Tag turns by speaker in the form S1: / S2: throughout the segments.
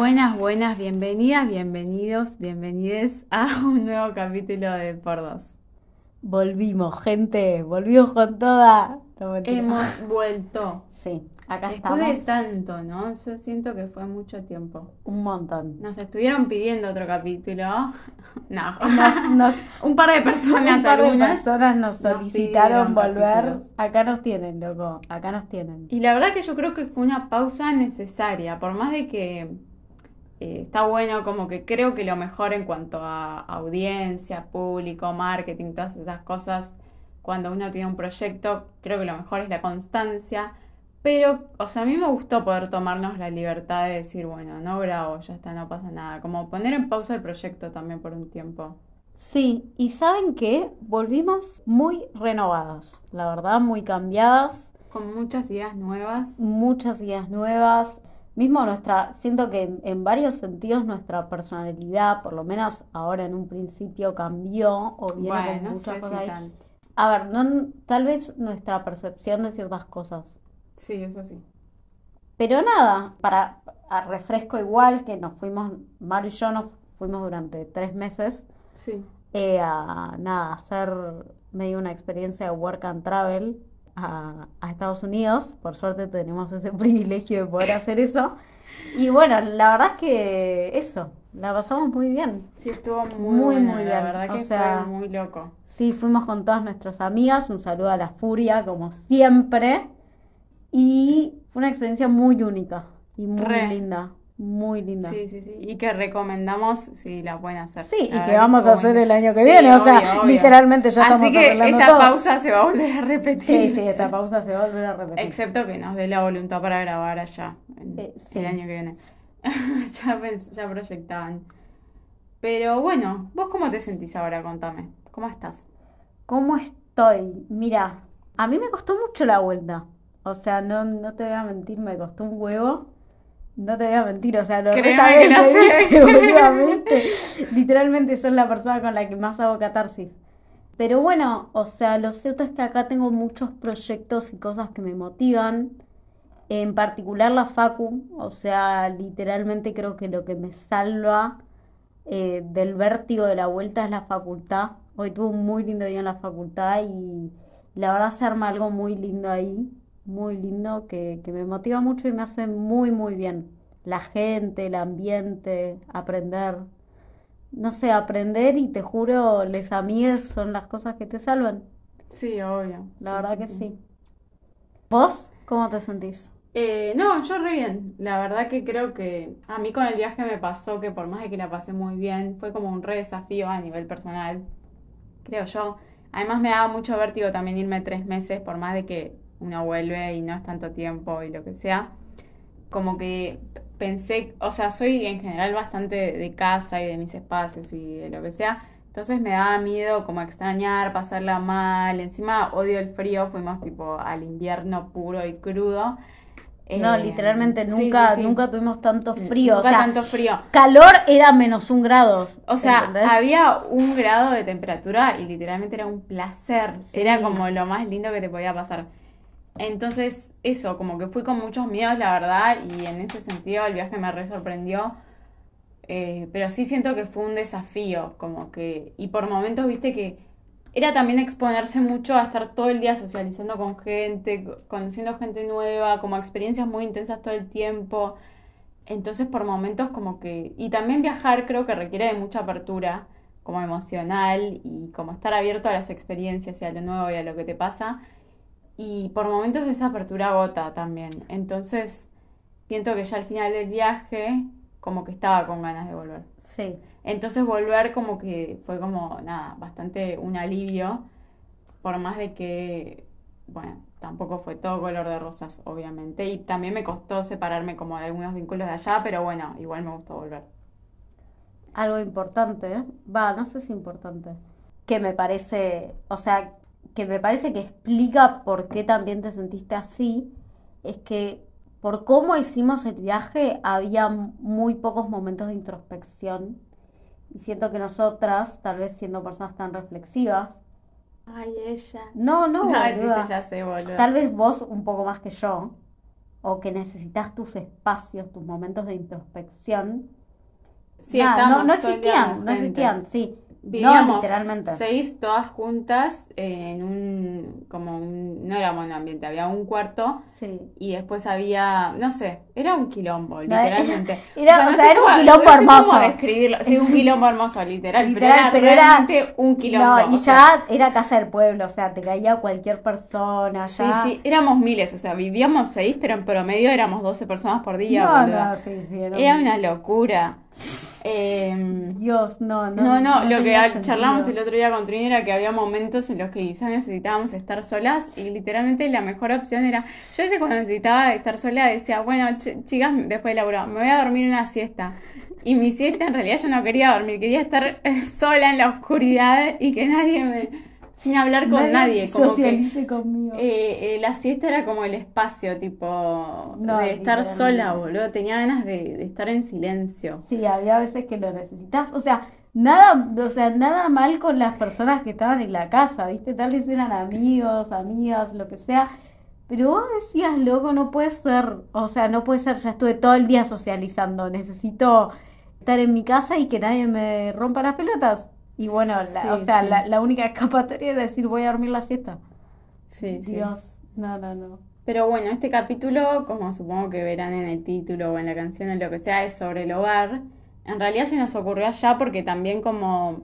S1: Buenas, buenas, bienvenidas, bienvenidos, bienvenides a un nuevo capítulo de Por Dos.
S2: Volvimos, gente, volvimos con toda. No.
S1: Hemos vuelto.
S2: Sí, acá
S1: Después de
S2: estamos.
S1: tanto, ¿no? Yo siento que fue mucho tiempo.
S2: Un montón.
S1: Nos estuvieron pidiendo otro capítulo. No,
S2: Nos, nos-
S1: un par de personas,
S2: un par de
S1: algunas.
S2: personas nos solicitaron volver.
S1: capítulos.
S2: Acá nos tienen, loco. Acá nos tienen.
S1: Y la verdad que yo creo que fue una pausa necesaria, por más de que eh, está bueno, como que creo que lo mejor en cuanto a audiencia, público, marketing, todas esas cosas, cuando uno tiene un proyecto, creo que lo mejor es la constancia. Pero, o sea, a mí me gustó poder tomarnos la libertad de decir, bueno, no grabo, ya está, no pasa nada. Como poner en pausa el proyecto también por un tiempo.
S2: Sí, y ¿saben qué? Volvimos muy renovadas, la verdad, muy cambiadas,
S1: Con muchas ideas nuevas.
S2: muchas ideas nuevas. Mismo nuestra, siento que en, en varios sentidos nuestra personalidad, por lo menos ahora en un principio, cambió o viene con
S1: Bueno, no
S2: muchas
S1: sé si
S2: cosas ahí.
S1: tanto.
S2: A ver, no, tal vez nuestra percepción de ciertas cosas.
S1: Sí, eso sí.
S2: Pero nada, para a refresco igual que nos fuimos, Mario y yo nos fuimos durante tres meses
S1: Sí.
S2: eh, a nada, hacer medio una experiencia de work and travel a, a Estados Unidos. Por suerte tenemos ese privilegio de poder hacer eso. Y bueno, la verdad es que eso, la pasamos muy bien.
S1: Sí, estuvo muy,
S2: Muy, muy
S1: la
S2: bien.
S1: verdad
S2: O
S1: que
S2: sea,
S1: fue muy loco.
S2: Sí, fuimos con todas nuestras amigas, un saludo a la Furia, como siempre. Y fue una experiencia muy única y muy
S1: Re.
S2: linda, muy linda.
S1: Sí, sí, sí. Y que recomendamos si la pueden hacer.
S2: Sí, y que vamos a hacer el año que
S1: Sí,
S2: viene, o sea,
S1: obvio, obvio.
S2: literalmente ya estamos
S1: Así que
S2: arreglando
S1: esta
S2: todo.
S1: pausa se va a volver a repetir.
S2: Sí, sí, esta pausa se va a volver a repetir.
S1: Excepto que nos dé la voluntad para grabar allá en-
S2: Eh, sí.
S1: el año que viene. Ya, ya proyectaban. Pero bueno, ¿vos cómo te sentís ahora? Contame. ¿Cómo estás?
S2: ¿Cómo estoy? Mira, a mí me costó mucho la vuelta. O sea, no, no te voy a mentir, me costó un huevo. No te voy a mentir, o sea, lo
S1: Créeme que sé.
S2: ¿viste? Literalmente sos la persona con la que más hago catarsis. Pero bueno, o sea, lo cierto es que acá tengo muchos proyectos y cosas que me motivan. En particular la Facu, o sea, literalmente creo que lo que me salva eh, del vértigo de la vuelta es la facultad. Hoy tuve un muy lindo día en la facultad y la verdad se arma algo muy lindo ahí, muy lindo, que, que me motiva mucho y me hace muy, muy bien. La gente, el ambiente, aprender. No sé, aprender y te juro, les amigues son las cosas que te salvan.
S1: Sí, obvio.
S2: La verdad
S1: sí,
S2: que
S1: sí.
S2: sí. ¿Vos cómo te sentís?
S1: Eh, no, yo re bien. La verdad que creo que a mí con el viaje me pasó que por más de que la pasé muy bien, fue como un re desafío a nivel personal, creo yo. Además me daba mucho vértigo también irme tres meses, por más de que uno vuelve y no es tanto tiempo y lo que sea. Como que pensé, o sea, soy en general bastante de, casa y de mis espacios y de lo que sea. Entonces me daba miedo como extrañar, pasarla mal. Encima odio el frío, fuimos tipo al invierno puro y crudo.
S2: No,
S1: Eh,
S2: literalmente nunca,
S1: sí, sí.
S2: nunca tuvimos tanto frío. O
S1: Nunca
S2: sea,
S1: tanto frío.
S2: calor era menos un grado.
S1: O sea,
S2: ¿entendés?
S1: había un grado de temperatura y literalmente era un placer. Era como lo más lindo que te podía pasar. Entonces, eso, como que fui con muchos miedos, la verdad, y en ese sentido el viaje me re sorprendió. Eh, pero sí siento que fue un desafío, como que, y por momentos, viste que era también exponerse mucho a estar todo el día socializando con gente, co- conociendo gente nueva, como experiencias muy intensas todo el tiempo. Entonces, por momentos como que... Y también viajar creo que requiere de mucha apertura, como emocional, y como estar abierto a las experiencias y a lo nuevo y a lo que te pasa. Y por momentos esa apertura agota también. Entonces, siento que ya al final del viaje, como que estaba con ganas de volver.
S2: Sí.
S1: Entonces volver como que fue como, nada, bastante un alivio, por más de que, bueno, tampoco fue todo color de rosas, obviamente, y también me costó separarme como de algunos vínculos de allá, pero bueno, igual me gustó volver.
S2: Algo importante, ¿eh? Va, no sé si importante. Que me parece, o sea, que me parece que explica por qué también te sentiste así, es que por cómo hicimos el viaje había muy pocos momentos de introspección. Y siento que nosotras, tal vez siendo personas tan reflexivas,
S1: Ay, ella.
S2: No, no,
S1: No, el
S2: boluda.
S1: chiste ya sé, boludo.
S2: Tal vez vos un poco más que yo, o que necesitas tus espacios, tus momentos de introspección.
S1: Sí, estábamos
S2: no, no existían, no existían, sí. No,
S1: Vivíamos
S2: literalmente.
S1: seis todas juntas en un, como un, no era monoambiente, había un cuarto
S2: Sí.
S1: y después había, no sé, era un quilombo, literalmente.
S2: era- o
S1: no
S2: sea,
S1: sé
S2: era un quilombo
S1: no sé
S2: hermoso.
S1: cómo describirlo, sí, un quilombo hermoso, literal,
S2: Literal,
S1: pero
S2: pero
S1: era
S2: era-
S1: realmente un quilombo.
S2: No, y
S1: sea,
S2: ya era casa del pueblo, o sea, te caía cualquier persona,
S1: Sí,
S2: ya.
S1: sí, éramos miles, o sea, vivíamos seis, pero en promedio éramos 12 personas por día,
S2: No, sí, sí, era,
S1: Era
S2: un-
S1: una locura. Em,
S2: Dios, no, no.
S1: No, no, lo que charlamos el otro día con Trini era que había momentos en los que quizás necesitábamos estar solas y literalmente la mejor opción era, yo veces cuando necesitaba estar sola decía, bueno, ch- chicas, después de laburo, me voy a dormir una siesta. Y mi siesta en realidad yo no quería dormir, quería estar sola en la oscuridad y que nadie me... sin hablar con nadie, como que
S2: socialice conmigo.
S1: eh, eh, la siesta era como el espacio, tipo,
S2: No,
S1: de estar sola, boludo, tenía ganas de, de estar en silencio.
S2: Sí, había veces que lo necesitas. O sea, nada, o sea, nada mal con las personas que estaban en la casa, ¿viste? Tal vez eran amigos, amigas, lo que sea. Pero vos decías, loco, no puede ser. O sea, no puede ser, ya estuve todo el día socializando. Necesito estar en mi casa y que nadie me rompa las pelotas. Y bueno, la-
S1: Sí,
S2: o sea,
S1: sí.
S2: la, la única escapatoria era decir, voy a dormir la siesta.
S1: Sí, sí.
S2: Dios, no, no, no.
S1: Pero bueno, este capítulo, como supongo que verán en el título o en la canción o lo que sea, es sobre el hogar. En realidad se nos ocurrió allá porque también como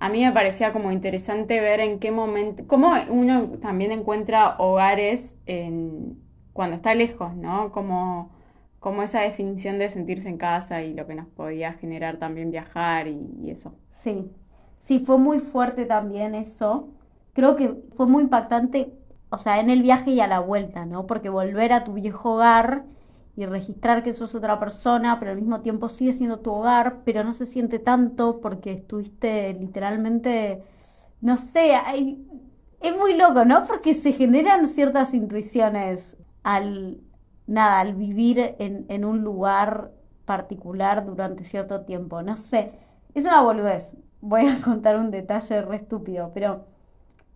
S1: a mí me parecía como interesante ver en qué momento, cómo uno también encuentra hogares en, cuando está lejos, ¿no? Como, como esa definición de sentirse en casa y lo que nos podía generar también viajar y, eso.
S2: Sí, sí, fue muy fuerte también eso. Creo que fue muy impactante, o sea, en el viaje y a la vuelta, ¿no? Porque volver a tu viejo hogar y registrar que sos otra persona, pero al mismo tiempo sigue siendo tu hogar, pero no se siente tanto porque estuviste literalmente, no sé, hay- es muy loco, ¿no? Porque se generan ciertas intuiciones al, nada, al vivir en, en un lugar particular durante cierto tiempo, no sé. Es una boludez. Voy a contar un detalle re estúpido, pero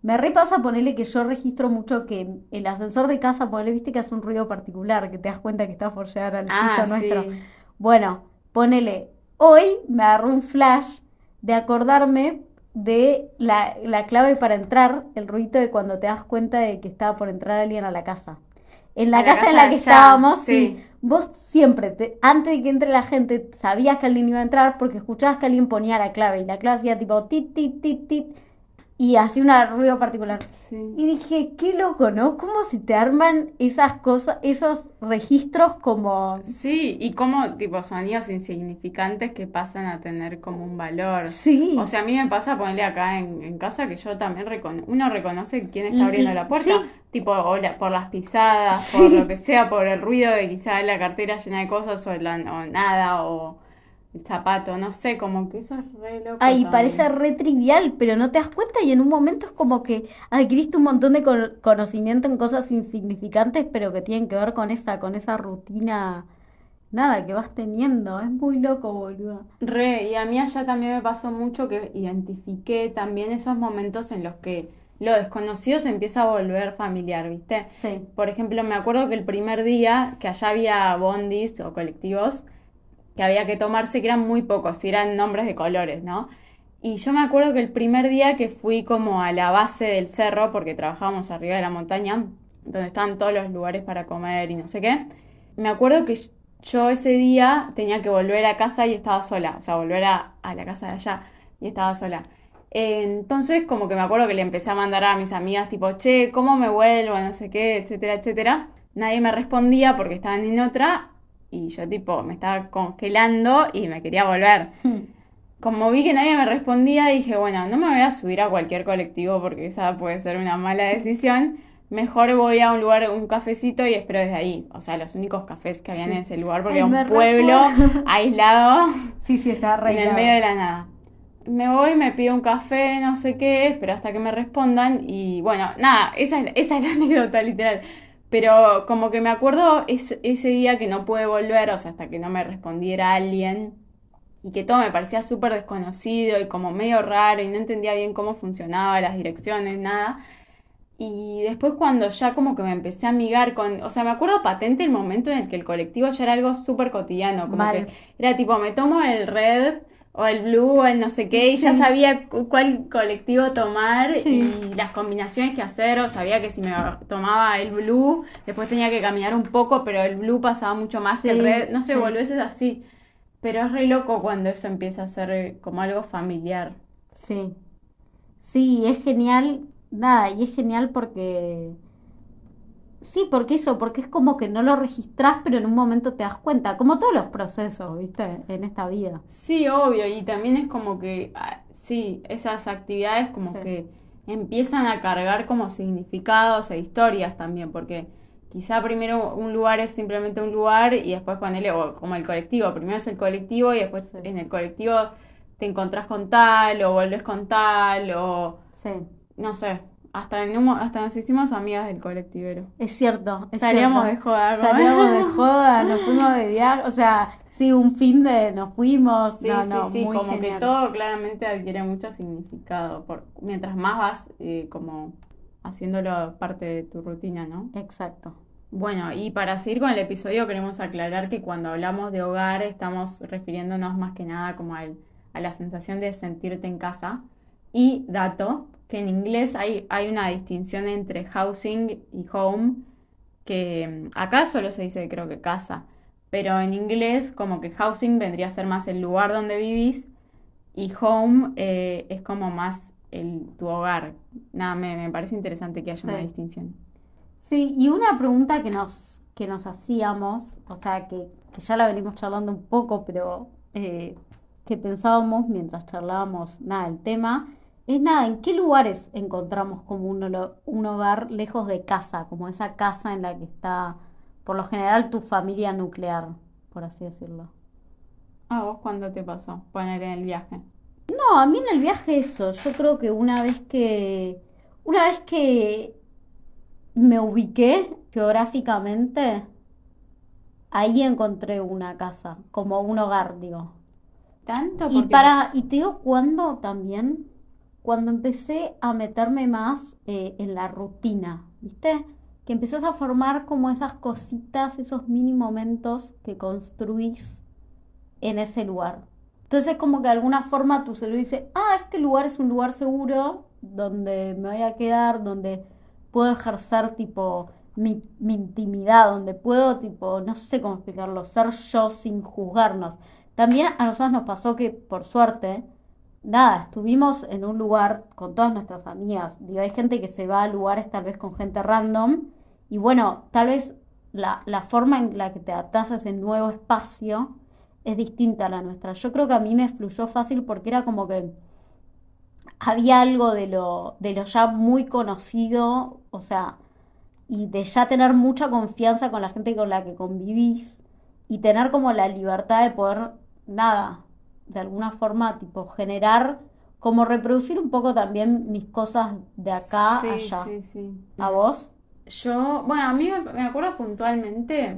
S2: me repasa ponerle que yo registro mucho que el ascensor de casa, ponele, viste que hace un ruido particular, que te das cuenta que está por llegar al piso nuestro. Bueno, ponele, hoy me agarró un flash de acordarme de la, la clave para entrar, el ruido de cuando te das cuenta de que estaba por entrar alguien a la casa. En la casa en la que
S1: allá,
S2: estábamos,
S1: sí.
S2: sí, vos siempre, te- antes de que entre la gente, sabías que alguien iba a entrar porque escuchabas que alguien ponía la clave y la clave hacía tipo tit, tit, tit, tit y hacía un ruido particular.
S1: Sí.
S2: Y dije, qué loco, ¿no? ¿Cómo se te arman esas cosas, esos registros como...
S1: Sí, y como tipo sonidos insignificantes que pasan a tener como un valor.
S2: Sí.
S1: O sea, a mí me pasa ponerle acá en, en casa que yo también recono uno reconoce quién está abriendo
S2: y-
S1: la puerta,
S2: sí.
S1: Tipo o la- por las pisadas,
S2: Sí.
S1: por lo que sea, por el ruido de quizá la cartera llena de cosas o, la, o nada, o el zapato, no sé, como que eso es re loco
S2: Ay,
S1: también.
S2: parece re trivial, pero no te das cuenta y en un momento es como que adquiriste un montón de con- conocimiento en cosas insignificantes, pero que tienen que ver con esa, con esa rutina, nada, que vas teniendo. Es muy loco, boludo.
S1: Re, y a mí allá también me pasó mucho que identifiqué también esos momentos en los que lo desconocido se empieza a volver familiar, ¿viste?
S2: Sí.
S1: Por ejemplo, me acuerdo que el primer día que allá había bondis o colectivos que había que tomarse, que eran muy pocos, y eran nombres de colores, ¿no? Y yo me acuerdo que el primer día que fui como a la base del cerro, porque trabajábamos arriba de la montaña, donde estaban todos los lugares para comer y no sé qué, me acuerdo que yo ese día tenía que volver a casa y estaba sola, o sea, volver a, a la casa de allá y estaba sola. Entonces, como que me acuerdo que le empecé a mandar a mis amigas, tipo, che, ¿cómo me vuelvo? No sé qué, etcétera, etcétera. Nadie me respondía porque estaban en otra y yo, tipo, me estaba congelando y me quería volver. Como vi que nadie me respondía, dije, bueno, no me voy a subir a cualquier colectivo porque esa puede ser una mala decisión. Mejor voy a un lugar, un cafecito y espero desde ahí. O sea, los únicos cafés que habían
S2: Sí.
S1: en ese lugar porque
S2: Ay,
S1: era un pueblo
S2: recuerdo.
S1: aislado
S2: Sí, sí, está re
S1: en el medio de la nada. Me voy, me pido un café, no sé qué, espero hasta que me respondan y bueno, nada, esa es, esa es la anécdota literal. Pero como que me acuerdo es- ese día que no pude volver, o sea, hasta que no me respondiera alguien y que todo me parecía súper desconocido y como medio raro y no entendía bien cómo funcionaba las direcciones, nada. Y después cuando ya como que me empecé a amigar con, o sea, me acuerdo patente el momento en el que el colectivo ya era algo súper cotidiano, como
S2: Mal.
S1: que era tipo, me tomo el red o el blue o el no sé qué y ya sabía cu- cuál colectivo tomar
S2: Sí.
S1: y las combinaciones que hacer, o sabía que si me tomaba el blue, después tenía que caminar un poco, pero el blue pasaba mucho más que el red, no sé, volvés así. Pero es re loco cuando eso empieza a ser eh, como algo familiar.
S2: Sí. Sí, es genial. Nada, y es genial porque. Sí, porque eso, porque es como que no lo registrás, pero en un momento te das cuenta, como todos los procesos, ¿viste? En esta vida.
S1: Sí, obvio, y también es como que, ah, sí, esas actividades como
S2: Sí.
S1: que empiezan a cargar como significados e historias también, porque quizá primero un lugar es simplemente un lugar y después ponele, o como el colectivo, primero es el colectivo y después
S2: Sí.
S1: en el colectivo te encontrás con tal o volvés con tal o
S2: Sí,
S1: no sé, hasta, en hasta nos hicimos amigas del colectivero.
S2: es cierto, es
S1: Salíamos de joda, ¿no?
S2: Salíamos de joda, nos fuimos de viaje, o sea, sí, un fin de nos fuimos,
S1: Sí,
S2: no,
S1: sí,
S2: no,
S1: sí,
S2: muy
S1: como que todo claramente adquiere mucho significado, por, mientras más vas eh, como haciéndolo parte de tu rutina, ¿no?
S2: Exacto.
S1: Bueno, y para seguir con el episodio queremos aclarar que cuando hablamos de hogar estamos refiriéndonos más que nada como al- a la sensación de sentirte en casa. Y dato, que en inglés hay, hay una distinción entre housing y home, que mm, acá solo se dice creo que casa, pero en inglés como que housing vendría a ser más el lugar donde vivís y home eh, es como más el, tu hogar. Nada, me, me parece interesante que haya una distinción.
S2: Sí, y una pregunta que nos, que nos hacíamos, o sea, que, que ya la venimos charlando un poco, pero eh, que pensábamos mientras charlábamos, nada, el tema, es nada, ¿en qué lugares encontramos como un, un hogar lejos de casa, como esa casa en la que está, por lo general, tu familia nuclear, por así decirlo?
S1: Ah, ¿vos cuándo te pasó? Poner en el viaje.
S2: No, a mí en el viaje eso, yo creo que una vez que, una vez que me ubiqué geográficamente, ahí encontré una casa, como un hogar, digo.
S1: ¿Tanto?
S2: Y para, y te digo cuándo también, cuando empecé a meterme más eh, en la rutina, ¿viste? Que empezás a formar como esas cositas, esos mini momentos que construís en ese lugar. Entonces como que de alguna forma tu cerebro dice, ah, este lugar es un lugar seguro donde me voy a quedar, donde puedo ejercer tipo mi, mi intimidad, donde puedo tipo, no sé cómo explicarlo, ser yo sin juzgarnos. También a nosotros nos pasó que, por suerte, nada, estuvimos en un lugar con todas nuestras amigas. Digo, hay gente que se va a lugares tal vez con gente random y bueno, tal vez la, la forma en la que te adaptas a ese nuevo espacio es distinta a la nuestra. Yo creo que a mí me fluyó fácil porque era como que había algo de lo, de lo ya muy conocido, o sea, y de ya tener mucha confianza con la gente con la que convivís y tener como la libertad de poder, nada, de alguna forma, tipo, generar, como reproducir un poco también mis cosas de acá
S1: Sí,
S2: allá.
S1: sí, sí.
S2: ¿A vos?
S1: Yo, bueno, a mí me, me acuerdo puntualmente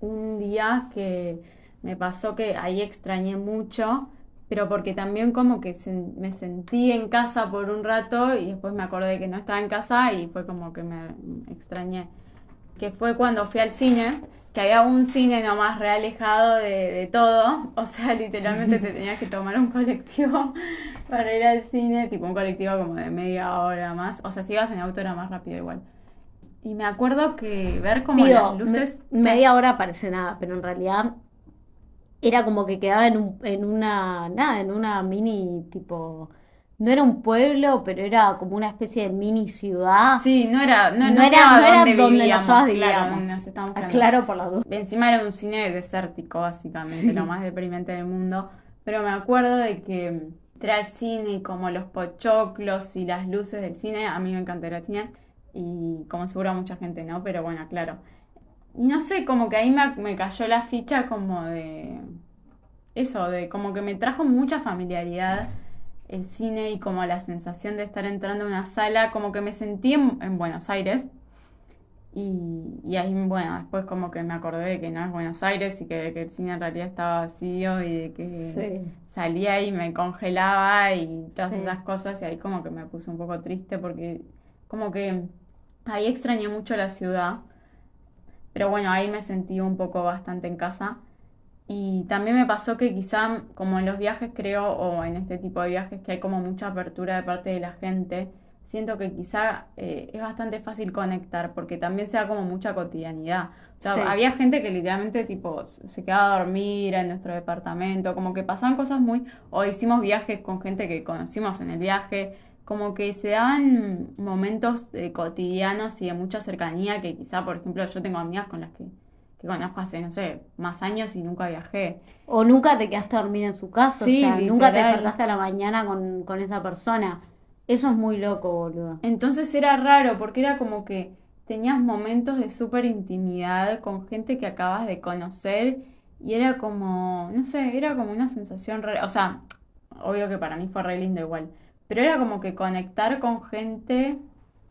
S1: un día que me pasó que ahí extrañé mucho, pero porque también como que me sentí en casa por un rato y después me acordé que no estaba en casa y fue como que me extrañé. Que fue cuando fui al cine, que había un cine nomás re alejado de, de todo, o sea, literalmente te tenías que tomar un colectivo para ir al cine, tipo un colectivo como de media hora más, o sea, si ibas en auto era más rápido igual. Y me acuerdo que ver como
S2: Digo,
S1: las luces...
S2: me- media hora parece nada, pero en realidad era como que quedaba en un, en una, nada, en una mini tipo, no era un pueblo, pero era como una especie de mini ciudad.
S1: Sí, no era, no,
S2: no
S1: no
S2: era,
S1: quedaba
S2: no era
S1: donde
S2: donde
S1: vivíamos,
S2: nosotros
S1: claro,
S2: vivíamos.
S1: nos quedando.
S2: Aclaro por la duda.
S1: Encima era un cine desértico, básicamente, lo más deprimente del mundo. Pero me acuerdo de que al cine y como los pochoclos y las luces del cine, a mí me encanta ir al cine. Y como seguro a mucha gente no, pero bueno, claro. Y no sé, como que ahí me, me cayó la ficha como de... Eso, de como que me trajo mucha familiaridad el cine y como la sensación de estar entrando a una sala, como que me sentí en, en Buenos Aires. Y, y ahí, bueno, después como que me acordé de que no es Buenos Aires y que, que el cine en realidad estaba vacío y de que
S2: Sí.
S1: salía y me congelaba y todas
S2: Sí.
S1: esas cosas y ahí como que me puse un poco triste porque como que ahí extrañé mucho la ciudad, pero bueno, ahí me sentí un poco bastante en casa y también me pasó que quizá como en los viajes creo o en este tipo de viajes que hay como mucha apertura de parte de la gente, siento que quizá eh, es bastante fácil conectar porque también se da como mucha cotidianidad. O sea,
S2: Sí.
S1: había gente que literalmente tipo se quedaba a dormir en nuestro departamento, como que pasaban cosas muy, o hicimos viajes con gente que conocimos en el viaje, como que se daban momentos eh, cotidianos y de mucha cercanía que quizá, por ejemplo, yo tengo amigas con las que, que conozco hace, no sé, más años y nunca viajé.
S2: O nunca te quedaste a dormir en su casa,
S1: Sí,
S2: o sea, nunca te despertaste a la mañana con, con esa persona. Eso es muy loco, boludo.
S1: Entonces era raro porque era como que tenías momentos de súper intimidad con gente que acabas de conocer y era como, no sé, era como una sensación rara. O sea, obvio que para mí fue re lindo igual, pero era como que conectar con gente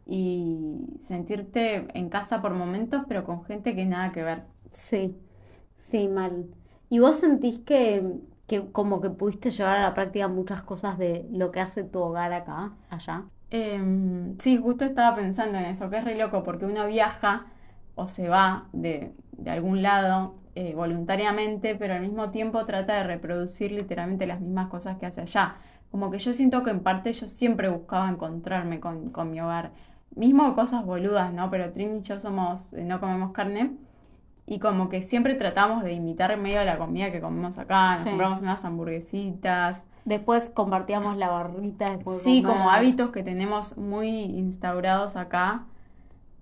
S1: y sentirte en casa por momentos, pero con gente que nada que ver.
S2: Sí, sí, mal. ¿Y vos sentís que, que como que pudiste llevar a la práctica muchas cosas de lo que hace tu hogar acá, allá?
S1: Em, sí, justo estaba pensando en eso, que es re loco porque uno viaja o se va de, de algún lado eh, voluntariamente, pero al mismo tiempo trata de reproducir literalmente las mismas cosas que hace allá. Como que yo siento que en parte yo siempre buscaba encontrarme con, con mi hogar. Mismo cosas boludas, ¿no? Pero Trini y yo somos, eh, no comemos carne y como que siempre tratamos de imitar medio la comida que comemos acá. Nos
S2: Sí.
S1: compramos unas hamburguesitas.
S2: Después compartíamos la barrita después de
S1: Sí,
S2: comer.
S1: como hábitos que tenemos muy instaurados acá.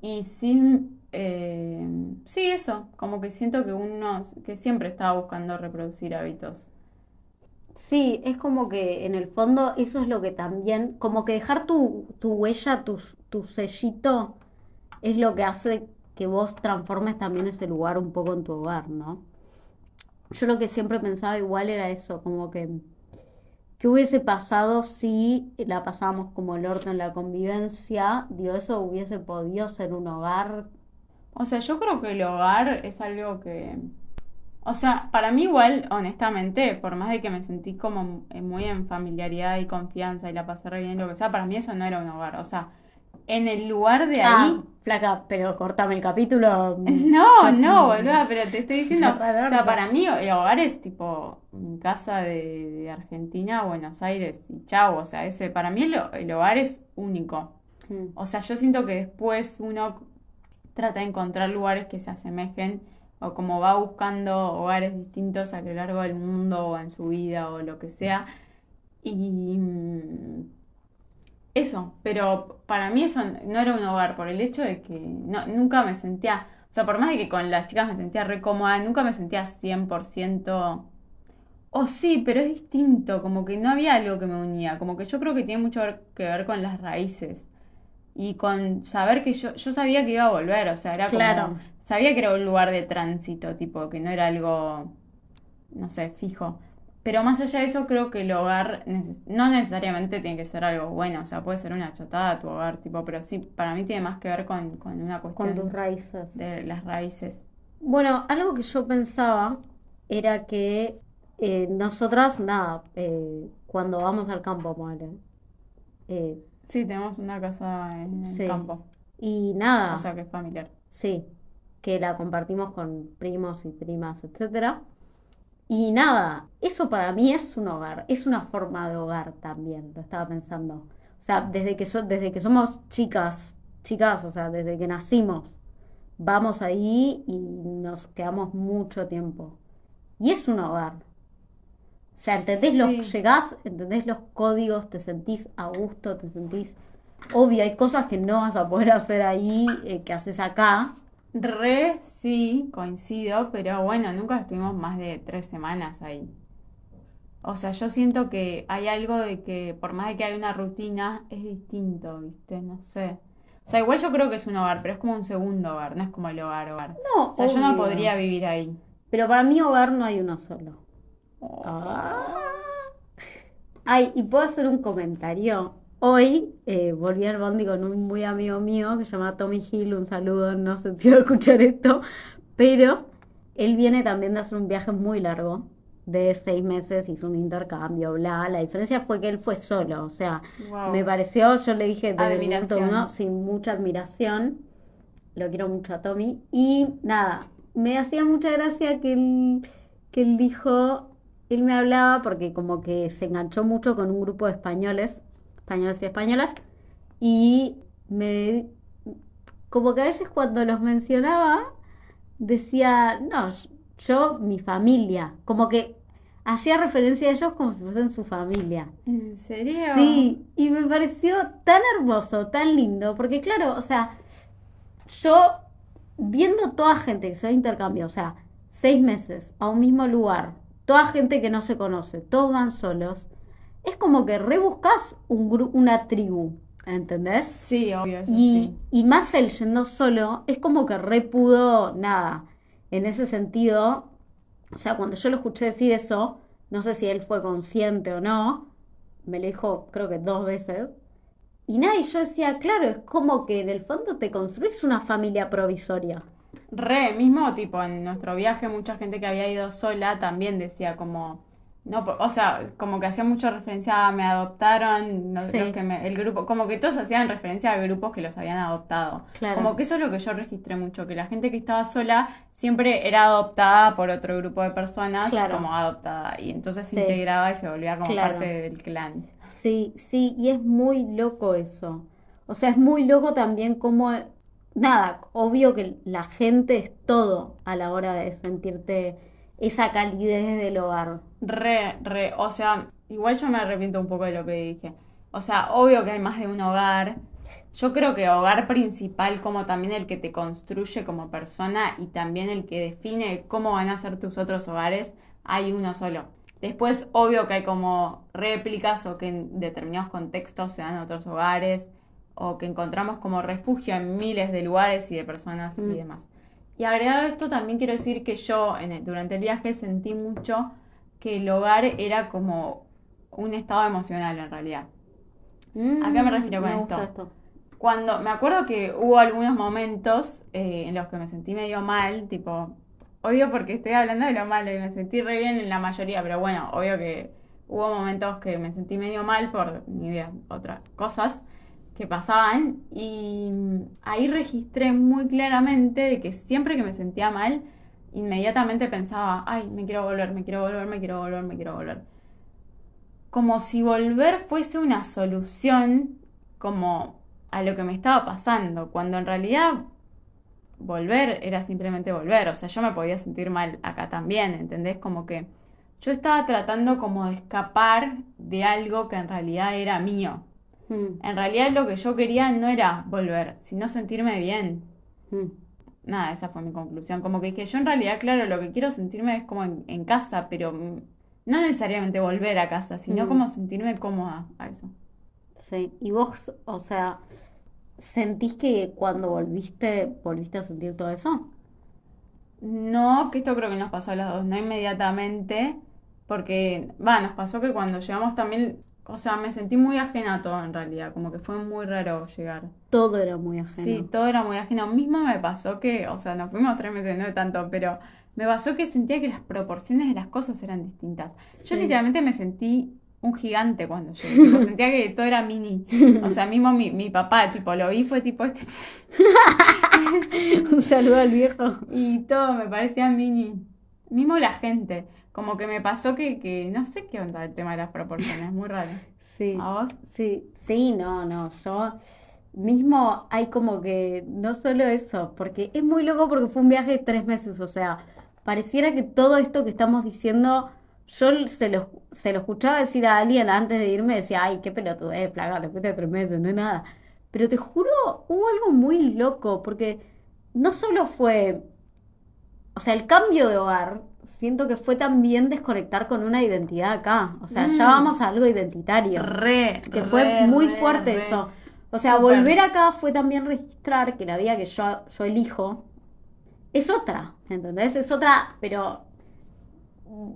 S1: Y sin, eh, sí, eso, como que siento que uno, que siempre estaba buscando reproducir hábitos.
S2: Sí, es como que en el fondo eso es lo que también, como que dejar tu, tu huella, tu, tu sellito, es lo que hace que vos transformes también ese lugar un poco en tu hogar, ¿no? Yo lo que siempre pensaba igual era eso, como que, ¿qué hubiese pasado si la pasábamos como el orto en la convivencia? Digo, eso hubiese podido ser un hogar.
S1: O sea, yo creo que el hogar es algo que, o sea, para mí igual, honestamente, por más de que me sentí como eh, muy en familiaridad y confianza y la pasé re bien, lo que sea, para mí eso no era un hogar. O sea, en el lugar de ahí...
S2: Ah, flaca, pero cortame el capítulo.
S1: No, no, boluda, pero te estoy diciendo, o sea, para mí el hogar es tipo mi casa de, de Argentina Buenos Aires y chau, o sea, ese, para mí el, el hogar es único.
S2: Mm.
S1: O sea, yo siento que después uno trata de encontrar lugares que se asemejen o como va buscando hogares distintos a lo largo del mundo o en su vida o lo que sea. Y mm, eso, pero para mí eso no era un hogar por el hecho de que no, nunca me sentía, o sea, por más de que con las chicas me sentía re cómoda, nunca me sentía 100%... O sí, pero es distinto, como que no había algo que me unía, como que yo creo que tiene mucho que ver con las raíces y con saber que yo, yo sabía que iba a volver, o sea, era
S2: Claro.
S1: Sabía que era un lugar de tránsito, tipo, que no era algo, no sé, fijo. Pero más allá de eso, creo que el hogar neces- no necesariamente tiene que ser algo bueno, o sea, puede ser una chotada tu hogar, tipo, pero sí, para mí tiene más que ver con, con una
S2: Con
S1: cuestión
S2: tus raíces.
S1: de las raíces.
S2: Bueno, algo que yo pensaba era que eh, nosotras, nada, eh, cuando vamos al campo, ponele, eh,
S1: Sí, tenemos una casa en el campo,
S2: y nada,
S1: o sea, que es familiar.
S2: sí, que la compartimos con primos y primas, etcétera. Y nada, eso para mí es un hogar, es una forma de hogar también, lo estaba pensando. O sea, desde que, so- desde que somos chicas, chicas, o sea, desde que nacimos, vamos ahí y nos quedamos mucho tiempo. Y es un hogar. O sea, ¿entendés
S1: Sí.
S2: los, llegás, entendés los códigos, te sentís a gusto, te sentís... Obvio, hay cosas que no vas a poder hacer ahí, eh, que haces acá.
S1: Re, sí, coincido, pero bueno, nunca estuvimos más de tres semanas ahí. O sea, yo siento que hay algo de que por más de que hay una rutina, es distinto, ¿viste? No sé. O sea, igual yo creo que es un hogar, pero es como un segundo hogar, no es como el hogar, hogar.
S2: No,
S1: O sea, yo no podría vivir ahí.
S2: Pero para mí hogar no hay uno solo.
S1: Oh.
S2: Ah. Ay, y puedo hacer un comentario. Hoy eh, volví al bondi con un muy amigo mío que se llama Tommy Hill, un saludo, no sé si va a escuchar esto, pero él viene también de hacer un viaje muy largo, de seis meses, hizo un intercambio, bla, la diferencia fue que él fue solo, o sea,
S1: Wow.
S2: me pareció, yo le dije desde el minuto
S1: Admiración.
S2: uno, sin mucha admiración, lo quiero mucho a Tommy, y nada, me hacía mucha gracia que él, que él dijo, él me hablaba porque como que se enganchó mucho con un grupo de españoles, españoles y españolas, y me, como que a veces cuando los mencionaba, decía, no, yo, mi familia, como que hacía referencia a ellos como si fuesen su familia.
S1: ¿En serio?
S2: Sí, y me pareció tan hermoso, tan lindo, porque claro, o sea, yo viendo toda gente que se intercambio, o sea, seis meses a un mismo lugar, toda gente que no se conoce, todos van solos, es como que rebuscas un una tribu, ¿entendés?
S1: Sí, obvio, eso
S2: Y,
S1: sí.
S2: y más él yendo solo, es como que re pudo, nada, en ese sentido, o sea, cuando yo lo escuché decir eso, no sé si él fue consciente o no, me lo dijo creo que dos veces, y nada, y yo decía, claro, es como que en el fondo te construís una familia provisoria.
S1: Re, mismo tipo en nuestro viaje, mucha gente que había ido sola también decía como, no, o sea, como que hacía mucha referencia a me adoptaron, no,
S2: Sí.
S1: los que me- el grupo, como que todos hacían referencia a grupos que los habían adoptado.
S2: Claro.
S1: Como que eso es lo que yo registré mucho, que la gente que estaba sola siempre era adoptada por otro grupo de personas
S2: Claro.
S1: como adoptada y entonces se integraba y se volvía como
S2: Claro.
S1: parte del clan.
S2: Sí, sí, y es muy loco eso. O sea, es muy loco también como, nada, obvio que la gente es todo a la hora de sentirte esa calidez del hogar.
S1: Re, re, o sea, igual yo me arrepiento un poco de lo que dije. O sea, obvio que hay más de un hogar. Yo creo que hogar principal como también el que te construye como persona y también el que define cómo van a ser tus otros hogares, hay uno solo. Después, obvio que hay como réplicas o que en determinados contextos se dan otros hogares o que encontramos como refugio en miles de lugares y de personas
S2: Mm.
S1: y demás. Y agregado a esto, también quiero decir que yo en el- durante el viaje sentí mucho que el hogar era como un estado emocional en realidad. ¿A qué me refiero con
S2: me
S1: esto?
S2: gusta esto?
S1: Cuando me acuerdo que hubo algunos momentos eh, en los que me sentí medio mal, tipo, odio porque estoy hablando de lo malo y me sentí re bien en la mayoría, pero bueno, obvio que hubo momentos que me sentí medio mal por ni idea, otras cosas que pasaban y ahí registré muy claramente de que siempre que me sentía mal, inmediatamente pensaba, ay, me quiero volver, me quiero volver, me quiero volver, me quiero volver. Como si volver fuese una solución como a lo que me estaba pasando, cuando en realidad volver era simplemente volver, o sea, yo me podía sentir mal acá también, ¿entendés? Como que yo estaba tratando como de escapar de algo que en realidad era mío.
S2: Mm,
S1: En realidad lo que yo quería no era volver, sino sentirme bien.
S2: mm.
S1: Nada, esa fue mi conclusión. Como que dije, yo en realidad, claro, lo que quiero sentirme es como en, en casa, pero mm, no necesariamente volver a casa, sino
S2: Mm.
S1: como sentirme cómoda a eso.
S2: Sí, y vos, o sea, ¿sentís que cuando volviste, volviste a sentir todo eso?
S1: No, que esto creo que nos pasó a las dos, no inmediatamente, porque, va, nos pasó que cuando llegamos también, o sea, me sentí muy ajena a todo en realidad, como que fue muy raro llegar.
S2: Todo era muy ajeno.
S1: Sí, todo era muy ajeno. Mismo me pasó que, o sea, nos fuimos tres meses, no de tanto, pero me pasó que sentía que las proporciones de las cosas eran distintas. Yo
S2: Sí.
S1: literalmente me sentí un gigante cuando llegué, tipo, sentía que todo era mini. O sea, mismo mi, mi papá, tipo, lo vi, fue tipo este,
S2: Un saludo al viejo.
S1: y todo me parecía mini. Mismo la gente, como que me pasó que, que no sé qué onda el tema de las proporciones, muy raro.
S2: Sí,
S1: ¿A vos?
S2: sí, sí, no, no, yo mismo hay como que no solo eso, porque es muy loco porque fue un viaje de tres meses, o sea, pareciera que todo esto que estamos diciendo, yo se lo, se lo escuchaba decir a alguien antes de irme, decía, ay, qué pelotudez, flaca, te fuiste tres meses, no es nada. Pero te juro, hubo algo muy loco, porque no solo fue, o sea, el cambio de hogar, siento que fue también desconectar con una identidad acá, o sea, ya
S1: Mm.
S2: vamos a algo identitario
S1: Re,
S2: que
S1: re,
S2: fue muy
S1: re,
S2: fuerte eso. O sea, volver acá fue también registrar que la vida que yo, yo elijo es otra, ¿entendés? Es otra, pero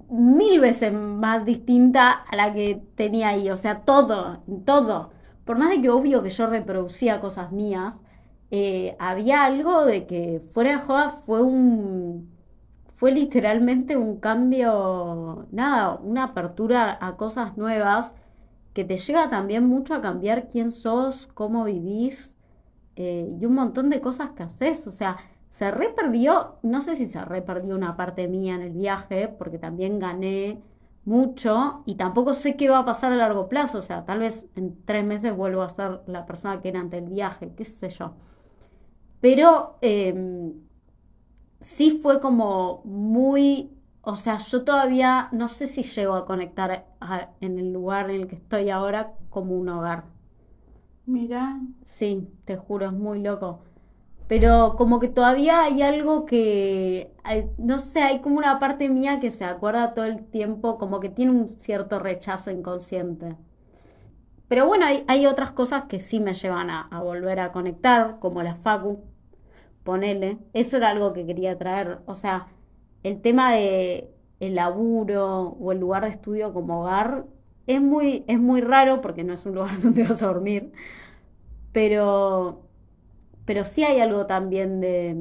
S2: mil veces más distinta a la que tenía ahí. O sea, todo, todo. por más de que obvio que yo reproducía cosas mías, eh, había algo de que fuera de joda fue un, fue literalmente un cambio, nada, una apertura a cosas nuevas que te lleva también mucho a cambiar quién sos, cómo vivís eh, y un montón de cosas que haces. O sea, se reperdió, no sé si se reperdió una parte mía en el viaje, porque también gané mucho y tampoco sé qué va a pasar a largo plazo. O sea, tal vez en tres meses vuelvo a ser la persona que era ante el viaje, qué sé yo. Pero em, sí fue como muy, o sea, yo todavía no sé si llego a conectar en el lugar en el que estoy ahora como un hogar.
S1: Mira.
S2: Sí, te juro, es muy loco. Pero como que todavía hay algo que, no sé, hay como una parte mía que se acuerda todo el tiempo, como que tiene un cierto rechazo inconsciente. Pero bueno, hay, hay otras cosas que sí me llevan a, a, volver a conectar, como la Facu, ponele. Eso era algo que quería traer. O sea, el tema de el laburo o el lugar de estudio como hogar es muy, es muy raro porque no es un lugar donde vas a dormir. Pero pero sí hay algo también de,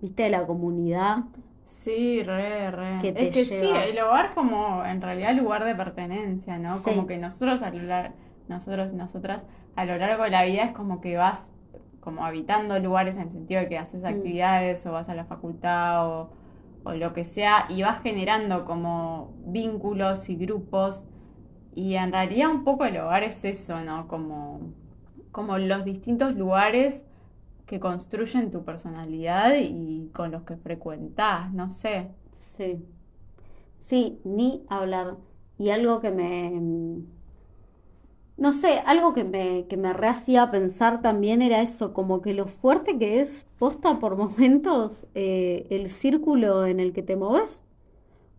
S2: viste, de la comunidad.
S1: Sí, re, re. es que sí, el hogar como en realidad lugar de pertenencia, ¿no? Como que nosotros a lo largo, nosotros y nosotras a lo largo de la vida es como que vas como habitando lugares en el sentido de que haces mm. actividades o vas a la facultad o, o lo que sea y vas generando como vínculos y grupos y en realidad un poco el hogar es eso, ¿no? Como, como los distintos lugares que construyen tu personalidad y con los que frecuentás, no sé.
S2: Sí. Sí, ni hablar. Y algo que me. No sé, algo que me, que me rehacía pensar también era eso, como que lo fuerte que es posta por momentos eh, el círculo en el que te moves.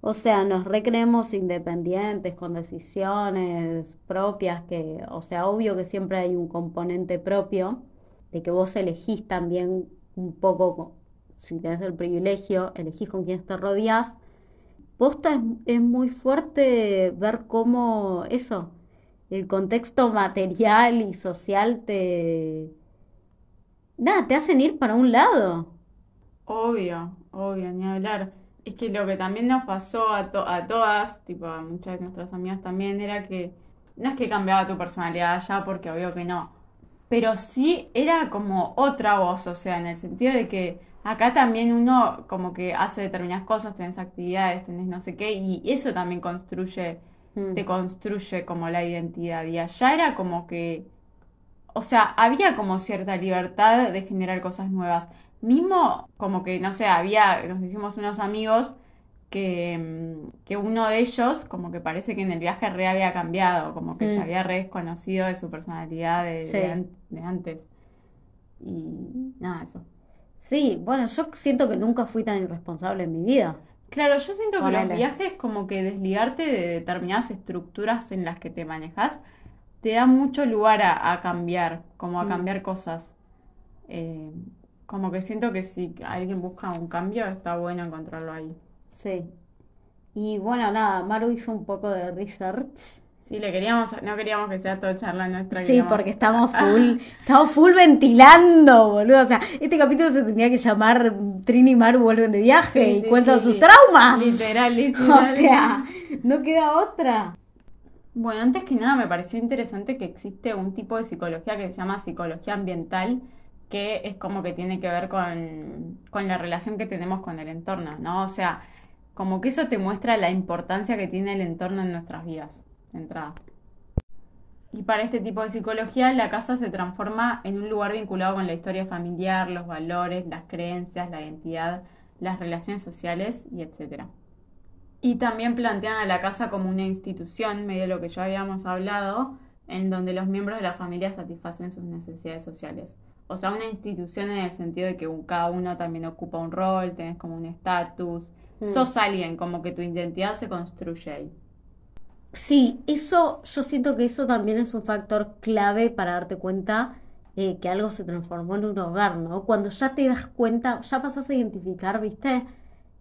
S2: O sea, nos recreemos independientes, con decisiones propias, que, o sea, obvio que siempre hay un componente propio, de que vos elegís también un poco, si tenés el privilegio, elegís con quién te rodeás, posta es, es muy fuerte ver cómo eso, el contexto material y social te... Nada, te hacen ir para un lado.
S1: Obvio, obvio, ni hablar. Es que lo que también nos pasó a, a todas, tipo a muchas de nuestras amigas también, era que no es que cambiaba tu personalidad ya, porque obvio que no pero sí era como otra voz, o sea, en el sentido de que acá también uno como que hace determinadas cosas, tenés actividades, tenés no sé qué, y eso también construye, mm. te construye como la identidad. Y allá era como que, o sea, había como cierta libertad de generar cosas nuevas. Mismo como que, no sé, había, nos hicimos unos amigos que, mm, que, uno de ellos, como que parece que en el viaje re había cambiado, como que se mm. había re desconocido de su personalidad de, antes. Y nada, eso.
S2: Sí, bueno, yo siento que nunca fui tan irresponsable en mi vida.
S1: Claro, yo siento que los viajes, como que desligarte de determinadas estructuras en las que te manejas, te da mucho lugar a, cambiar, como a mm. cambiar cosas. Eh, como que siento que si alguien busca un cambio, está bueno encontrarlo ahí.
S2: Sí. Y bueno, nada, Maru hizo un poco de research.
S1: Sí, le queríamos, no queríamos que sea todo charla nuestra.
S2: Sí, porque estamos full, estamos full ventilando, boludo. O sea, este capítulo se tendría que llamar Trini y Maru vuelven de viaje y cuentan sus traumas.
S1: Literal, literal.
S2: O sea, no queda otra.
S1: Bueno, antes que nada me pareció interesante que existe un tipo de psicología que se llama psicología ambiental, que es como que tiene que ver con, con la relación que tenemos con el entorno, ¿no? O sea, como que eso te muestra la importancia que tiene el entorno en nuestras vidas, de entrada. Y para este tipo de psicología, la casa se transforma en un lugar vinculado con la historia familiar, los valores, las creencias, la identidad, las relaciones sociales y etc. Y también plantean a la casa como una institución, medio de lo que ya habíamos hablado, en donde los miembros de la familia satisfacen sus necesidades sociales. O sea, una institución en el sentido de que cada uno también ocupa un rol, tenés como un estatus, Mm. sos alguien, como que tu identidad se construye ahí.
S2: Sí, eso, yo siento que eso también es un factor clave para darte cuenta eh, que algo se transformó en un hogar, ¿no? Cuando ya te das cuenta, ya pasas a identificar, ¿viste?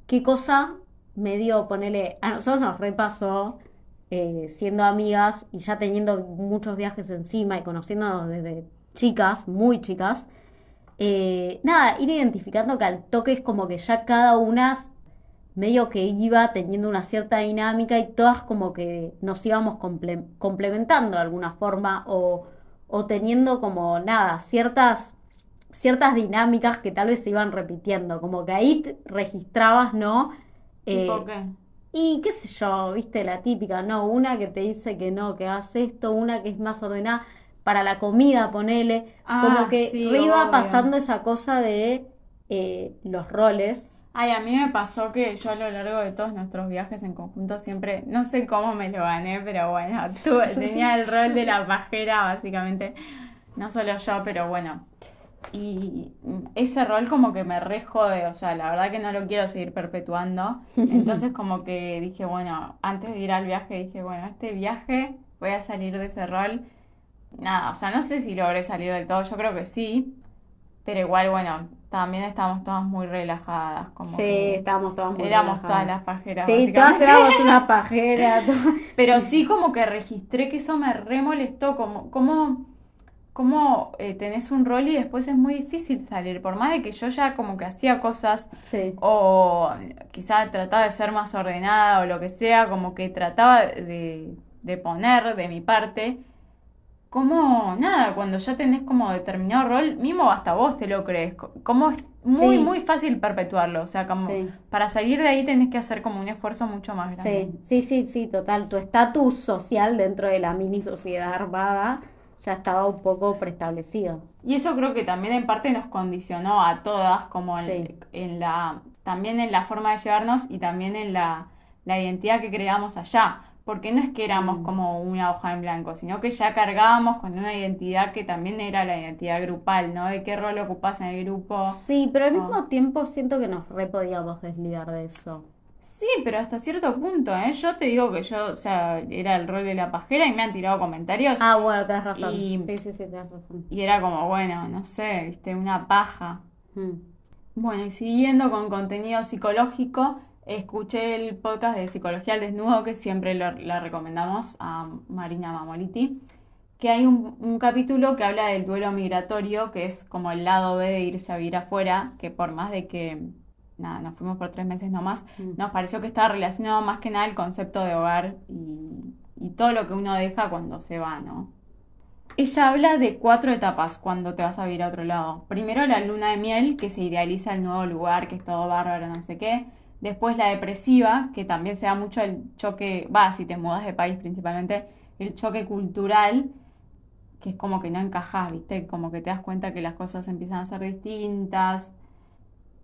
S2: ¿Qué cosa me dio, ponele, a nosotros nos repasó eh, siendo amigas y ya teniendo muchos viajes encima y conociéndonos desde chicas, muy chicas, eh, nada, ir identificando que al toque es como que ya cada una medio que iba teniendo una cierta dinámica y todas como que nos íbamos comple- complementando de alguna forma o, o teniendo como nada, ciertas, ciertas dinámicas que tal vez se iban repitiendo, como que ahí te registrabas, ¿no? Eh,
S1: ¿Tipo qué?
S2: y qué sé yo, viste, la típica, ¿no? Una que te dice que no, que hagas esto, una que es más ordenada para la comida, ponele.
S1: Ah,
S2: Como que
S1: sí,
S2: re iba
S1: obvio.
S2: pasando esa cosa de eh, los roles.
S1: Ay, a mí me pasó que yo a lo largo de todos nuestros viajes en conjunto siempre, no sé cómo me lo gané, pero bueno, tuve- tenía el rol de la pajera básicamente, no solo yo, pero bueno. Y ese rol como que me re jode, o sea, la verdad que no lo quiero seguir perpetuando. Entonces como que dije, bueno, antes de ir al viaje dije, bueno, este viaje voy a salir de ese rol. Nada, o sea, no sé si logré salir del todo, yo creo que sí, pero igual, bueno, también estábamos todas muy relajadas, como
S2: Sí,
S1: que
S2: estábamos todas muy
S1: éramos todas las pajeras,
S2: Sí, todas éramos una pajera. to-
S1: Pero sí como que registré que eso me re molestó, como, como, como eh, tenés un rol y después es muy difícil salir, por más de que yo ya como que hacía cosas
S2: Sí.
S1: o quizá trataba de ser más ordenada o lo que sea, como que trataba de, de poner de mi parte, como nada, cuando ya tenés como determinado rol, mismo hasta vos te lo crees, como es muy,
S2: Sí.
S1: muy fácil perpetuarlo, o sea, como
S2: Sí.
S1: para salir de ahí tenés que hacer como un esfuerzo mucho más grande.
S2: Sí, sí, sí, sí, total. Tu estatus social dentro de la mini sociedad armada ya estaba un poco preestablecido.
S1: Y eso creo que también en parte nos condicionó a todas, como en, en la, también en la forma de llevarnos y también en la, la identidad que creamos allá. Porque no es que éramos
S2: Mm.
S1: como una hoja en blanco, sino que ya cargábamos con una identidad que también era la identidad grupal, ¿no? De qué rol ocupás en el grupo.
S2: Sí, pero al mismo
S1: Ah.
S2: tiempo siento que nos re podíamos desligar de eso.
S1: Sí, pero hasta cierto punto, ¿eh? Yo te digo que yo, o sea, era el rol de la pajera y me han tirado comentarios
S2: Ah, bueno, tenés razón.
S1: Y-
S2: Sí, sí, sí, tenés razón.
S1: y era como, bueno, no sé, viste, una paja.
S2: Mm.
S1: Bueno, y siguiendo con contenido psicológico, escuché el podcast de Psicología al Desnudo, que siempre lo, la recomendamos a Marina Mamoliti, que hay un, un capítulo que habla del duelo migratorio, que es como el lado B de irse a vivir afuera, que por más de que, nada, nos fuimos por tres meses nomás,
S2: Mm.
S1: nos pareció que estaba relacionado más que nada al concepto de hogar y, y todo lo que uno deja cuando se va, ¿no? Ella habla de cuatro etapas cuando te vas a vivir a otro lado. Primero la luna de miel, que se idealiza el nuevo lugar, que es todo bárbaro, no sé qué. Después la depresiva, que también se da mucho el choque, va, si te mudas de país principalmente, el choque cultural, que es como que no encajas, ¿viste? Como que te das cuenta que las cosas empiezan a ser distintas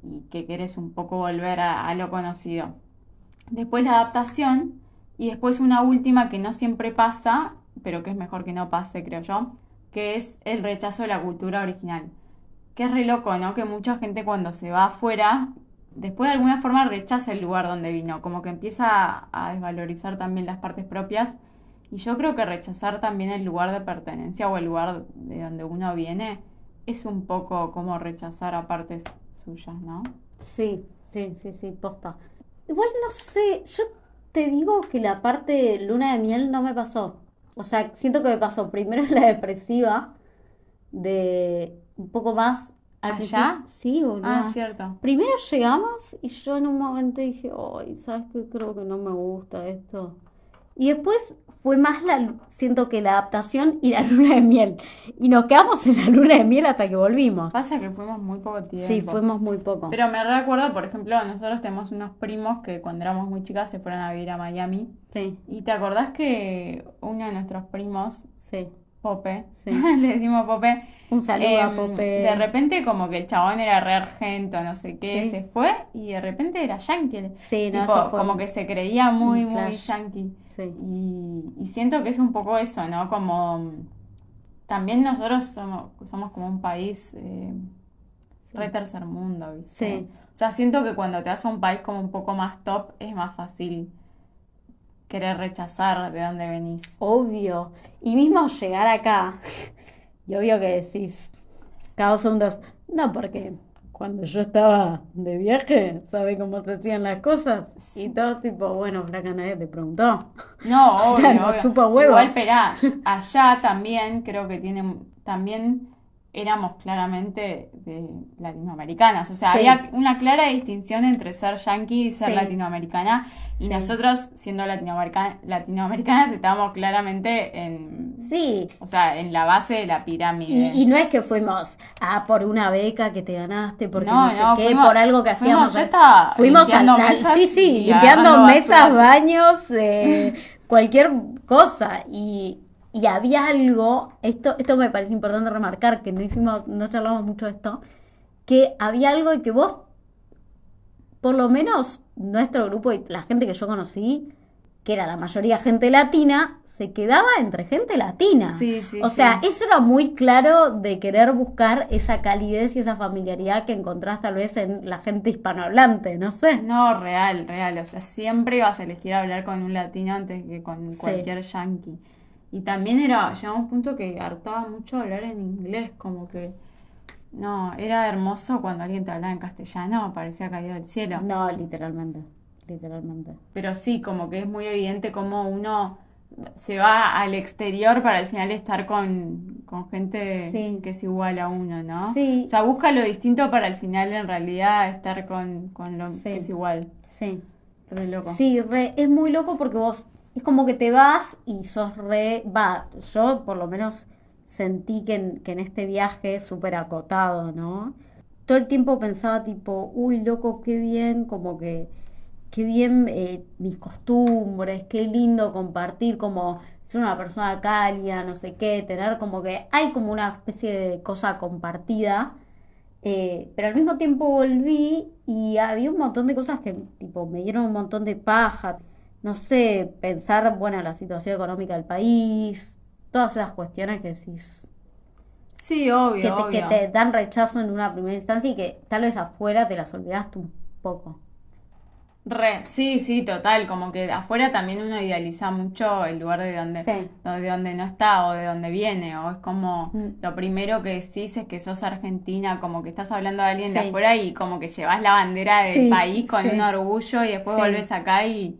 S1: y que querés un poco volver a, a lo conocido. Después la adaptación y después una última que no siempre pasa, pero que es mejor que no pase, creo yo, que es el rechazo de la cultura original. Que es re loco, ¿no? Que mucha gente cuando se va afuera, después de alguna forma rechaza el lugar donde vino, como que empieza a, desvalorizar también las partes propias. Y yo creo que rechazar también el lugar de pertenencia o el lugar de donde uno viene es un poco como rechazar a partes suyas, ¿no?
S2: Sí, sí, sí, sí, posta. Igual no sé, yo te digo que la parte de luna de miel no me pasó. O sea, siento que me pasó primero la depresiva, de un poco más al
S1: ¿Allá?
S2: Sí, boludo.
S1: Ah, cierto.
S2: Primero llegamos y yo en un momento dije, ay, ¿sabes qué? Creo que no me gusta esto. Y después fue más la, siento que la adaptación y la luna de miel. Y nos quedamos en la luna de miel hasta que volvimos.
S1: Pasa que fuimos muy poco tiempo.
S2: Sí, fuimos muy poco.
S1: Pero me recuerdo, por ejemplo, nosotros tenemos unos primos que cuando éramos muy chicas se fueron a vivir a Miami.
S2: Sí,
S1: ¿Y te acordás que uno de nuestros primos,
S2: sí,
S1: Pope,
S2: sí.
S1: le decimos Pope,
S2: Un saludo a
S1: em,
S2: Pope.
S1: de repente como que el chabón era re argento, no sé qué,
S2: Sí.
S1: se fue y de repente era yankee.
S2: Sí, no,
S1: Tipo,
S2: fue
S1: como que se creía muy, muy yankee.
S2: Sí,
S1: Y, y siento que es un poco eso, ¿no? Como también nosotros somos, somos como un país eh, re tercer mundo, ¿viste?
S2: Sí.
S1: O sea, siento que cuando te vas a un país como un poco más top es más fácil querer rechazar de dónde venís.
S2: obvio. Y mismo llegar acá, y obvio que decís, cada dos segundos, no, porque cuando yo estaba de viaje, ¿sabe cómo se hacían las cosas? Y todo tipo, bueno, flaca, nadie te preguntó.
S1: No,
S2: O
S1: obvio,
S2: sea, no
S1: obvio.
S2: chupa huevo.
S1: Igual, esperá, allá también creo que tienen, también éramos claramente de latinoamericanas. O sea,
S2: Sí.
S1: había una clara distinción entre ser yanqui y ser
S2: Sí.
S1: latinoamericana. Y
S2: Sí.
S1: nosotros, siendo latinoamerica- latinoamericanas, estábamos claramente en,
S2: Sí,
S1: o sea, en la base de la pirámide.
S2: y, y no es que fuimos ah, por una beca que te ganaste, porque
S1: No,
S2: no, sé
S1: no,
S2: qué,
S1: fuimos-
S2: por algo que
S1: fuimos-
S2: hacíamos.
S1: yo estaba
S2: fuimos a
S1: limpiando
S2: la-
S1: mesas
S2: sí, sí,
S1: y
S2: limpiando
S1: agarrando
S2: mesas,
S1: basura.
S2: baños, eh, cualquier cosa. Y, y había algo, esto, esto me parece importante remarcar, que no hicimos, no charlamos mucho de esto, que había algo de que vos, por lo menos nuestro grupo y la gente que yo conocí, que era la mayoría gente latina, se quedaba entre gente latina.
S1: Sí, sí,
S2: o
S1: sí.
S2: sea, eso era muy claro de querer buscar esa calidez y esa familiaridad que encontrás tal vez en la gente hispanohablante, no sé.
S1: No, real, real. O sea, siempre ibas a elegir hablar con un latino antes que con cualquier yankee. Y también era, llegaba un punto que hartaba mucho hablar en inglés, como que, no, era hermoso cuando alguien te hablaba en castellano, parecía caído del cielo.
S2: No, literalmente, literalmente.
S1: Pero sí, como que es muy evidente cómo uno se va al exterior para al final estar con, con gente
S2: Sí.
S1: que es igual a uno, ¿no?
S2: Sí.
S1: O sea, busca lo distinto para al final en realidad estar con, con lo
S2: Sí.
S1: que es igual.
S2: Sí.
S1: Re loco.
S2: Sí, re- es muy loco porque vos es como que te vas y sos re, va, yo por lo menos sentí que en, que en este viaje súper acotado, ¿no? Todo el tiempo pensaba tipo, uy, loco, qué bien, como que, qué bien eh, mis costumbres, qué lindo compartir, como ser una persona cálida, no sé qué, tener como que hay como una especie de cosa compartida. Eh, pero al mismo tiempo volví y había un montón de cosas que tipo me dieron un montón de paja. No sé, pensar, bueno, la situación económica del país, todas esas cuestiones que decís,
S1: Sí, obvio,
S2: que te, que te dan rechazo en una primera instancia y que tal vez afuera te las olvidaste un poco.
S1: Re, sí, sí, total, como que afuera también uno idealiza mucho el lugar de donde,
S2: Sí.
S1: de donde no está o de donde viene, o es como
S2: Mm.
S1: lo primero que decís es que sos argentina, como que estás hablando de alguien de afuera y como que llevas la bandera del
S2: Sí,
S1: país con un orgullo y después volvés acá y,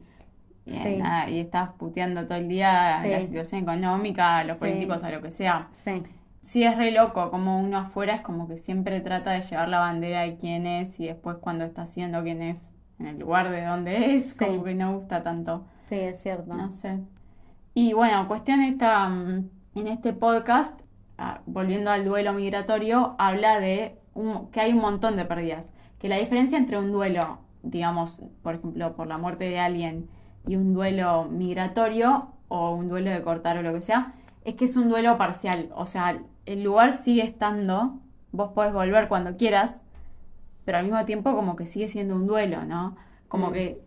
S1: y,
S2: Sí.
S1: nada, y estás puteando todo el día
S2: Sí.
S1: la situación económica, los
S2: Sí.
S1: políticos o lo que sea.
S2: Sí,
S1: Sí, es re loco, como uno afuera es como que siempre trata de llevar la bandera de quién es y después cuando está siendo quién es en el lugar de donde es, como que no gusta tanto,
S2: sí, es cierto.
S1: no sé. Y bueno, cuestión esta, mm, en este podcast, ah, volviendo al duelo migratorio, habla de un- que hay un montón de pérdidas, que la diferencia entre un duelo, digamos, por ejemplo, por la muerte de alguien y un duelo migratorio o un duelo de cortar o lo que sea, es que es un duelo parcial, o sea, el lugar sigue estando, vos podés volver cuando quieras, pero al mismo tiempo como que sigue siendo un duelo, ¿no? Como
S2: Mm.
S1: que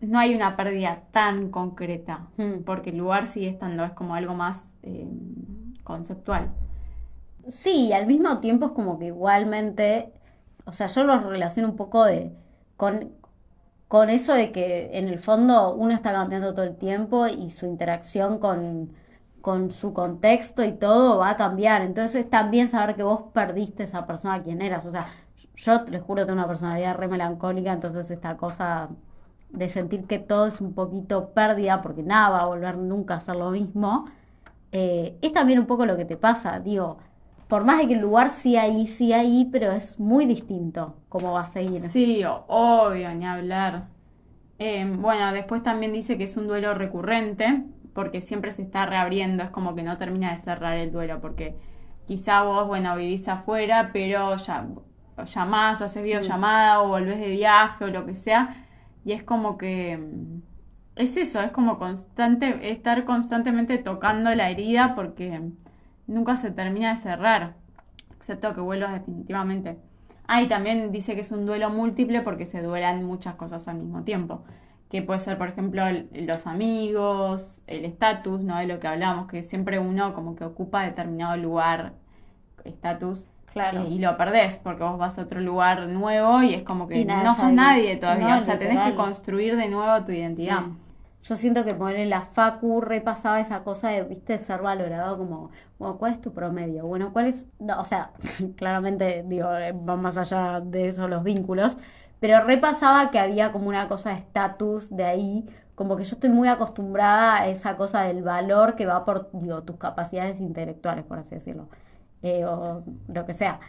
S1: no hay una pérdida tan concreta,
S2: Mm.
S1: porque el lugar sigue estando, es como algo más eh, conceptual.
S2: Sí, y al mismo tiempo es como que igualmente, o sea, yo lo relaciono un poco de con, con eso de que en el fondo uno está cambiando todo el tiempo y su interacción con, con su contexto y todo va a cambiar. Entonces también saber que vos perdiste esa persona a quien eras. O sea, yo les juro tengo una personalidad re melancólica, entonces esta cosa de sentir que todo es un poquito pérdida porque nada va a volver nunca a ser lo mismo, eh, es también un poco lo que te pasa, digo, por más de que el lugar sí ahí, sí ahí, pero es muy distinto cómo va a seguir.
S1: Sí, obvio, ni hablar. Eh, bueno, después también dice que es un duelo recurrente, porque siempre se está reabriendo, es como que no termina de cerrar el duelo, porque quizá vos, bueno, vivís afuera, pero ya llamás o haces videollamada o volvés de viaje o lo que sea, y es como que es eso, es como constante, estar constantemente tocando la herida porque nunca se termina de cerrar, excepto que vuelvas definitivamente. Ah, y también dice que es un duelo múltiple porque se duelan muchas cosas al mismo tiempo. Que puede ser, por ejemplo, los amigos, el estatus, ¿no? De lo que hablamos, que siempre uno como que ocupa determinado lugar, estatus,
S2: Claro.
S1: eh, y lo perdés porque vos vas a otro lugar nuevo y es como que no sos nadie todavía.
S2: No,
S1: o sea, tenés que construir de nuevo tu identidad.
S2: Yo siento que poner en la facu repasaba esa cosa de, viste, ser valorado como, bueno, ¿cuál es tu promedio? Bueno, ¿cuál es? No, o sea, claramente, digo, eh, va más allá de eso los vínculos, pero repasaba que había como una cosa de estatus de ahí, como que yo estoy muy acostumbrada a esa cosa del valor que va por, digo, tus capacidades intelectuales, por así decirlo, eh, o lo que sea.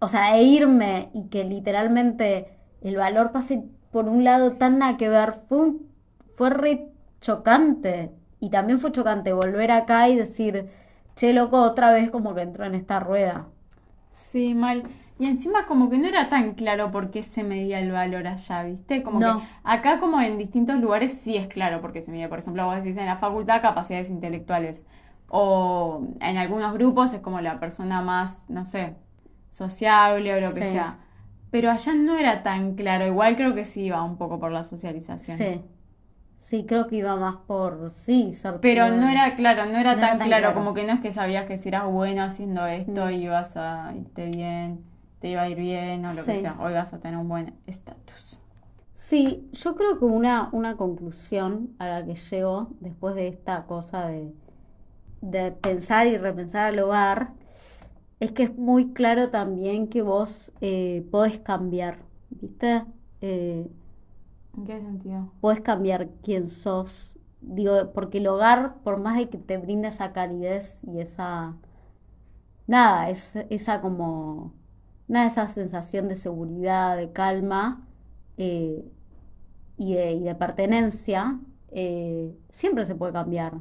S2: O sea, e irme y que literalmente el valor pase por un lado tan nada que ver, fue, un- fue re chocante. Y también fue chocante volver acá y decir, che, loco, otra vez como que entró en esta rueda.
S1: Sí, mal. Y encima como que no era tan claro por qué se medía el valor allá, ¿viste? Como
S2: No.
S1: que acá como en distintos lugares sí es claro por qué se mide. Por ejemplo, vos decís en la facultad capacidades intelectuales. O en algunos grupos es como la persona más, no sé, sociable o lo que
S2: Sí.
S1: sea. Pero allá no era tan claro. Igual creo que sí iba un poco por la socialización.
S2: Sí. Sí, creo que iba más por, sí, ser
S1: Pero no era claro, no era
S2: No
S1: tan,
S2: era tan
S1: claro,
S2: claro.
S1: como que no es que sabías que si eras bueno haciendo esto
S2: Mm.
S1: ibas a irte bien, te iba a ir bien o lo que sea, o ibas a tener un buen estatus.
S2: Sí, yo creo que una, una conclusión a la que llego después de esta cosa de, de pensar y repensar al hogar es que es muy claro también que vos eh, podés cambiar, ¿viste? Eh,
S1: ¿En qué sentido?
S2: podés cambiar quién sos. Digo, porque el hogar, por más de que te brinde esa calidez y esa, nada, es, esa como, nada, esa sensación de seguridad, de calma eh, y de, y de pertenencia, eh, siempre se puede cambiar.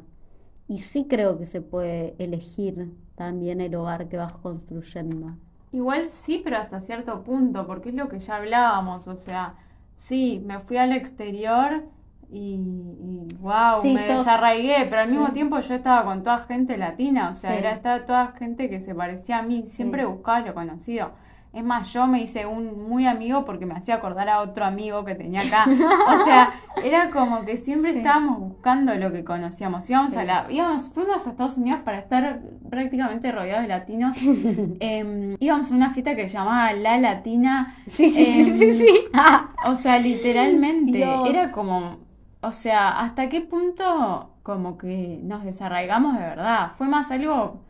S2: Y sí creo que se puede elegir también el hogar que vas construyendo.
S1: Igual sí, pero hasta cierto punto, porque es lo que ya hablábamos, o sea, sí, me fui al exterior y, y wow,
S2: Sí,
S1: me
S2: sos-
S1: desarraigué, pero al mismo tiempo yo estaba con toda gente latina, o sea,
S2: Sí.
S1: era estaba toda gente que se parecía a mí, siempre buscaba lo conocido. Es más, yo me hice un muy amigo porque me hacía acordar a otro amigo que tenía acá. O sea, era como que siempre
S2: Sí.
S1: estábamos buscando lo que conocíamos. Íbamos
S2: Sí.
S1: a la, íbamos, fuimos a Estados Unidos para estar prácticamente rodeados de latinos. Em, íbamos a una fiesta que se llamaba La Latina.
S2: Sí, sí, sí, sí.
S1: O sea, literalmente,
S2: Dios.
S1: era como, o sea, ¿hasta qué punto como que nos desarraigamos de verdad? Fue más algo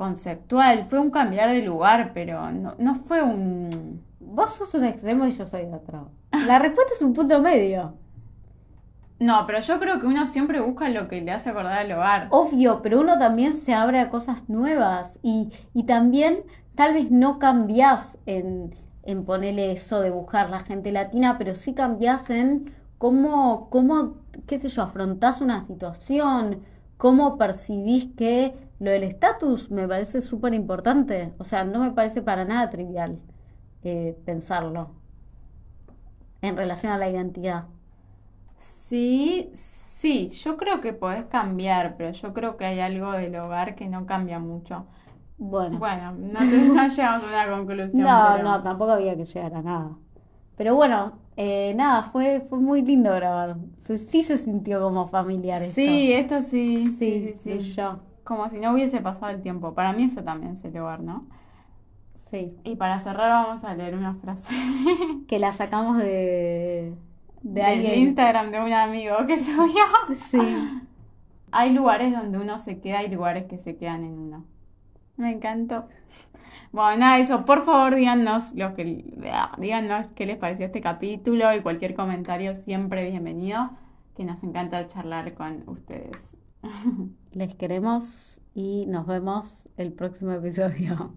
S1: conceptual, fue un cambiar de lugar, pero no, no fue un...
S2: Vos sos un extremo y yo soy otro. La respuesta es un punto medio.
S1: No, pero yo creo que uno siempre busca lo que le hace acordar al hogar.
S2: Obvio, pero uno también se abre a cosas nuevas y, y también tal vez no cambiás en, en ponerle eso de buscar la gente latina, pero sí cambiás en cómo, cómo, qué sé yo, afrontás una situación, cómo percibís que lo del estatus me parece súper importante. O sea, no me parece para nada trivial eh, pensarlo en relación a la identidad.
S1: Sí, sí, yo creo que podés cambiar, pero yo creo que hay algo del hogar que no cambia mucho.
S2: Bueno.
S1: Bueno, no, no llegamos a una conclusión,
S2: No,
S1: pero-
S2: no, tampoco había que llegar a nada. Pero bueno, eh, nada, fue, fue muy lindo grabar. Se- sí se sintió como familiar.
S1: Sí, esto sí,
S2: sí,
S1: sí, sí, sí.
S2: fluyó.
S1: Como si no hubiese pasado el tiempo. Para mí eso también es el hogar, ¿no?
S2: Sí.
S1: Y para cerrar vamos a leer una frase
S2: Que la sacamos de, de alguien.
S1: Instagram de un amigo que subió.
S2: Sí.
S1: Hay lugares donde uno se queda y lugares que se quedan en uno. Me encantó. Bueno, nada, eso, por favor díganos los que díganos qué les pareció este capítulo y cualquier comentario siempre bienvenido, que nos encanta charlar con ustedes.
S2: Les queremos y nos vemos el próximo episodio.